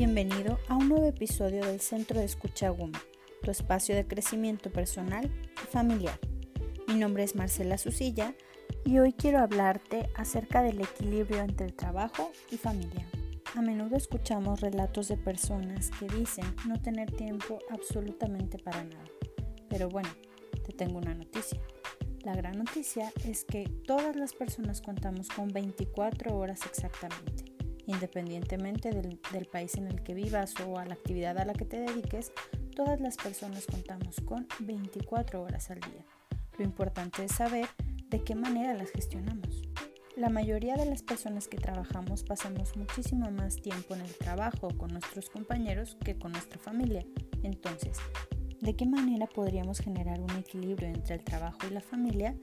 Bienvenido a un nuevo episodio del Centro de Escucha Woman, tu espacio de crecimiento personal y familiar. Mi nombre es Marcela Susilla y hoy quiero hablarte acerca del equilibrio entre el trabajo y familia. A menudo escuchamos relatos de personas que dicen no tener tiempo absolutamente para nada. Pero bueno, te tengo una noticia. La gran noticia es que todas las personas contamos con 24 horas exactamente. Independientemente del, país en el que vivas o a la actividad a la que te dediques, todas las personas contamos con 24 horas al día. Lo importante es saber de qué manera las gestionamos. La mayoría de las personas que trabajamos pasamos muchísimo más tiempo en el trabajo con nuestros compañeros que con nuestra familia. Entonces, ¿de qué manera podríamos generar un equilibrio entre el trabajo y la familia?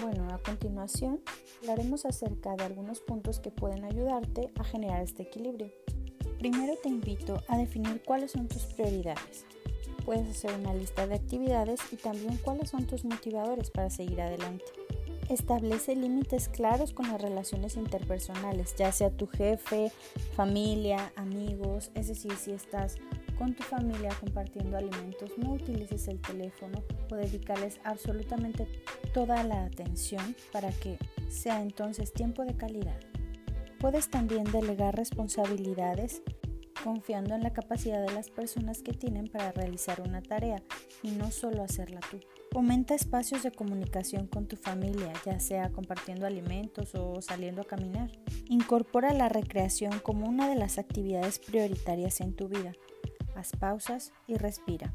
Bueno, a continuación hablaremos acerca de algunos puntos que pueden ayudarte a generar este equilibrio. Primero te invito a definir cuáles son tus prioridades. Puedes hacer una lista de actividades y también cuáles son tus motivadores para seguir adelante. Establece límites claros con las relaciones interpersonales, ya sea tu jefe, familia, amigos, es decir, si estás con tu familia compartiendo alimentos, no utilices el teléfono o dedicarles absolutamente toda la atención para que sea entonces tiempo de calidad. Puedes también delegar responsabilidades confiando en la capacidad de las personas que tienen para realizar una tarea y no solo hacerla tú. Aumenta espacios de comunicación con tu familia, ya sea compartiendo alimentos o saliendo a caminar. Incorpora la recreación como una de las actividades prioritarias en tu vida. Haz pausas y respira.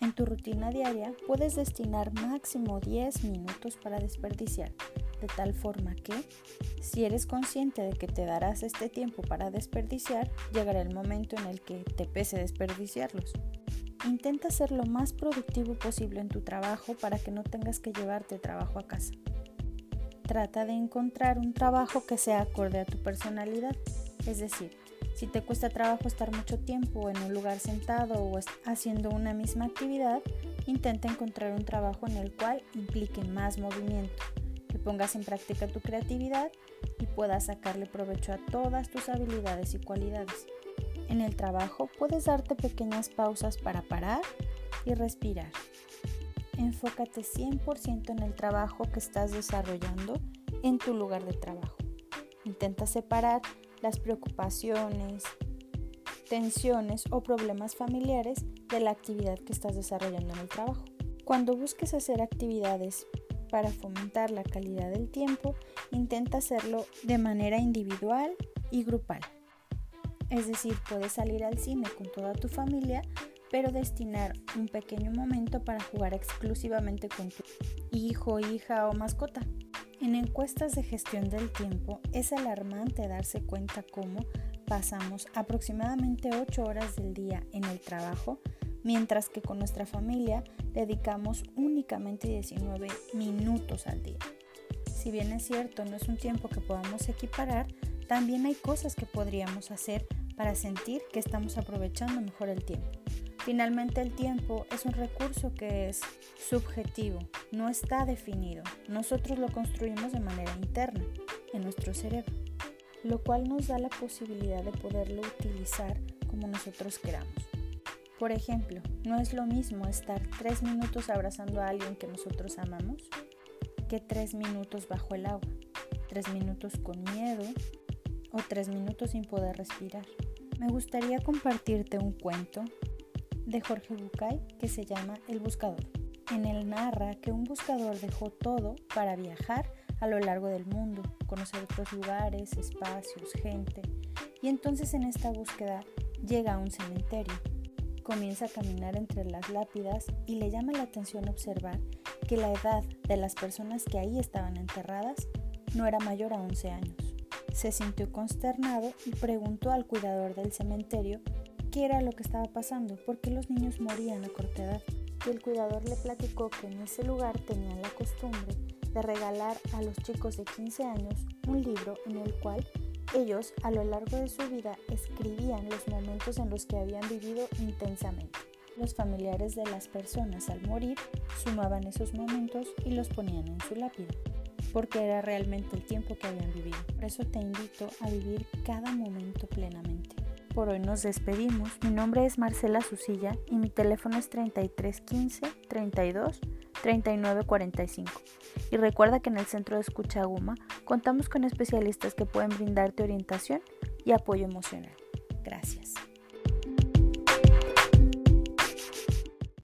En tu rutina diaria puedes destinar máximo 10 minutos para desperdiciar, de tal forma que, si eres consciente de que te darás este tiempo para desperdiciar, llegará el momento en el que te pese desperdiciarlos. Intenta ser lo más productivo posible en tu trabajo para que no tengas que llevarte trabajo a casa. Trata de encontrar un trabajo que sea acorde a tu personalidad, es decir, si te cuesta trabajo estar mucho tiempo en un lugar sentado o haciendo una misma actividad, intenta encontrar un trabajo en el cual implique más movimiento, que pongas en práctica tu creatividad y puedas sacarle provecho a todas tus habilidades y cualidades. En el trabajo puedes darte pequeñas pausas para parar y respirar. Enfócate 100% en el trabajo que estás desarrollando en tu lugar de trabajo. Intenta separar las preocupaciones, tensiones o problemas familiares de la actividad que estás desarrollando en el trabajo. Cuando busques hacer actividades para fomentar la calidad del tiempo, intenta hacerlo de manera individual y grupal. Es decir, puedes salir al cine con toda tu familia, pero destinar un pequeño momento para jugar exclusivamente con tu hijo, hija o mascota. En encuestas de gestión del tiempo es alarmante darse cuenta cómo pasamos aproximadamente 8 horas del día en el trabajo, mientras que con nuestra familia dedicamos únicamente 19 minutos al día. Si bien es cierto, no es un tiempo que podamos equiparar, también hay cosas que podríamos hacer para sentir que estamos aprovechando mejor el tiempo. Finalmente el tiempo es un recurso que es subjetivo, no está definido. Nosotros lo construimos de manera interna, en nuestro cerebro, lo cual nos da la posibilidad de poderlo utilizar como nosotros queramos. Por ejemplo, no es lo mismo estar tres minutos abrazando a alguien que nosotros amamos que tres minutos bajo el agua, tres minutos con miedo o tres minutos sin poder respirar. Me gustaría compartirte un cuento de Jorge Bucay que se llama El Buscador. En él narra que un buscador dejó todo para viajar a lo largo del mundo, conocer otros lugares, espacios, gente, y entonces en esta búsqueda llega a un cementerio. Comienza a caminar entre las lápidas y le llama la atención observar que la edad de las personas que ahí estaban enterradas no era mayor a 11 años. Se sintió consternado y preguntó al cuidador del cementerio qué era lo que estaba pasando, por qué los niños morían a corta edad. Y el cuidador le platicó que en ese lugar tenían la costumbre de regalar a los chicos de 15 años un libro en el cual ellos a lo largo de su vida escribían los momentos en los que habían vivido intensamente. Los familiares de las personas al morir sumaban esos momentos y los ponían en su lápida porque era realmente el tiempo que habían vivido. Por eso te invito a vivir cada momento plenamente. Hoy nos despedimos. Mi nombre es Marcela Susilla y mi teléfono es 3315 32 39 45. Y recuerda que en el Centro de Escucha Guma contamos con especialistas que pueden brindarte orientación y apoyo emocional. Gracias.